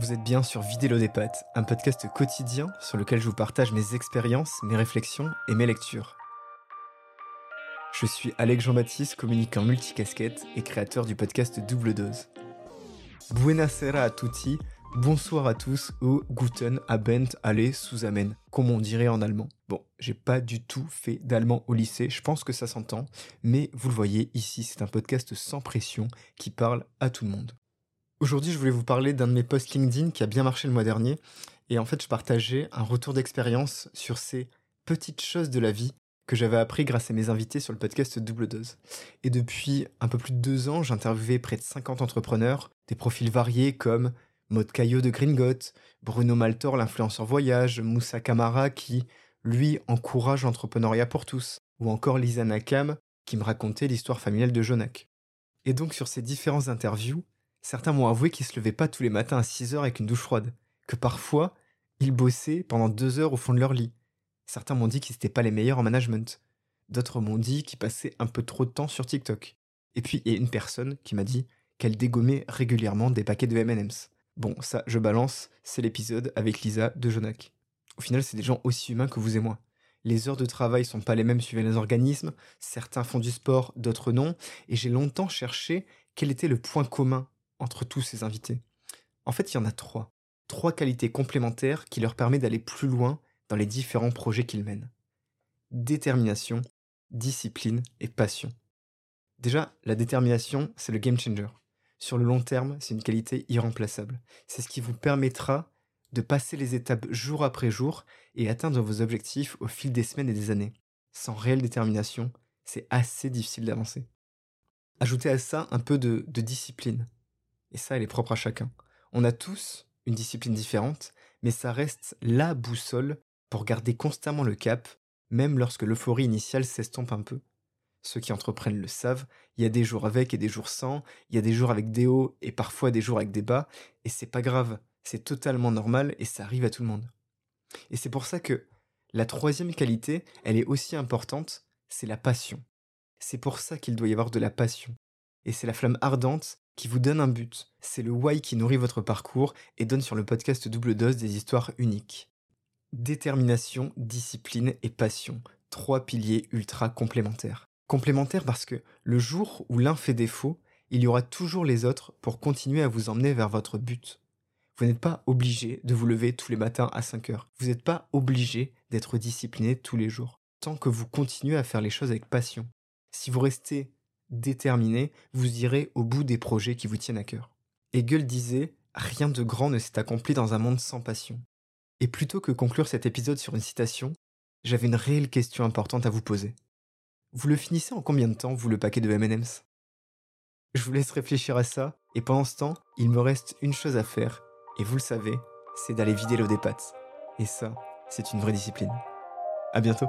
Vous êtes bien sur Vidélo des Pattes, un podcast quotidien sur lequel je vous partage mes expériences, mes réflexions et mes lectures. Je suis Alex Jean-Baptiste, communicant multicasquette et créateur du podcast Double Dose. Buenasera a tutti, bonsoir à tous ou guten abend alle zusammen, comme on dirait en allemand. Bon, j'ai pas du tout fait d'allemand au lycée, je pense que ça s'entend, mais vous le voyez, ici c'est un podcast sans pression qui parle à tout le monde. Aujourd'hui, je voulais vous parler d'un de mes posts LinkedIn qui a bien marché le mois dernier. Et en fait, je partageais un retour d'expérience sur ces petites choses de la vie que j'avais appris grâce à mes invités sur le podcast Double Dose. Et depuis un peu plus de deux ans, j'interviewais près de 50 entrepreneurs, des profils variés comme Maud Caillot de Gringot, Bruno Maltor, l'influenceur voyage, Moussa Kamara qui, lui, encourage l'entrepreneuriat pour tous, ou encore Lisa Nakam qui me racontait l'histoire familiale de Jonak. Et donc sur ces différentes interviews, Certains m'ont avoué qu'ils se levaient pas tous les matins à 6 heures avec une douche froide, que parfois, ils bossaient pendant deux heures au fond de leur lit. Certains m'ont dit qu'ils n'étaient pas les meilleurs en management. D'autres m'ont dit qu'ils passaient un peu trop de temps sur TikTok. Et puis, il y a une personne qui m'a dit qu'elle dégommait régulièrement des paquets de M&M's. Bon, ça, je balance, c'est l'épisode avec Lisa de Jonac. Au final, c'est des gens aussi humains que vous et moi. Les heures de travail sont pas les mêmes suivant les organismes, certains font du sport, d'autres non, et j'ai longtemps cherché quel était le point commun entre tous ces invités En fait, il y en a trois. Trois qualités complémentaires qui leur permettent d'aller plus loin dans les différents projets qu'ils mènent. Détermination, discipline et passion. Déjà, la détermination, c'est le game changer. Sur le long terme, c'est une qualité irremplaçable. C'est ce qui vous permettra de passer les étapes jour après jour et atteindre vos objectifs au fil des semaines et des années. Sans réelle détermination, c'est assez difficile d'avancer. Ajoutez à ça un peu de, discipline. Et ça, elle est propre à chacun. On a tous une discipline différente, mais ça reste la boussole pour garder constamment le cap, même lorsque l'euphorie initiale s'estompe un peu. Ceux qui entreprennent le savent, il y a des jours avec et des jours sans, il y a des jours avec des hauts et parfois des jours avec des bas, et c'est pas grave, c'est totalement normal et ça arrive à tout le monde. Et c'est pour ça que la troisième qualité, elle est aussi importante, c'est la passion. C'est pour ça qu'il doit y avoir de la passion. Et c'est la flamme ardente vous donne un but. C'est le why qui nourrit votre parcours et donne sur le podcast Double Dose des histoires uniques. Détermination, discipline et passion. Trois piliers ultra complémentaires. Complémentaires parce que le jour où l'un fait défaut, il y aura toujours les autres pour continuer à vous emmener vers votre but. Vous n'êtes pas obligé de vous lever tous les matins à 5 heures. Vous n'êtes pas obligé d'être discipliné tous les jours. Tant que vous continuez à faire les choses avec passion. Si vous restez déterminé, vous irez au bout des projets qui vous tiennent à cœur. Hegel disait Rien de grand ne s'est accompli dans un monde sans passion. Et plutôt que conclure cet épisode sur une citation, j'avais une réelle question importante à vous poser. Vous le finissez en combien de temps, vous, le paquet de MM's? Je vous laisse réfléchir à ça, et pendant ce temps, il me reste une chose à faire, et vous le savez, c'est d'aller vider l'eau des pattes. Et ça, c'est une vraie discipline. À bientôt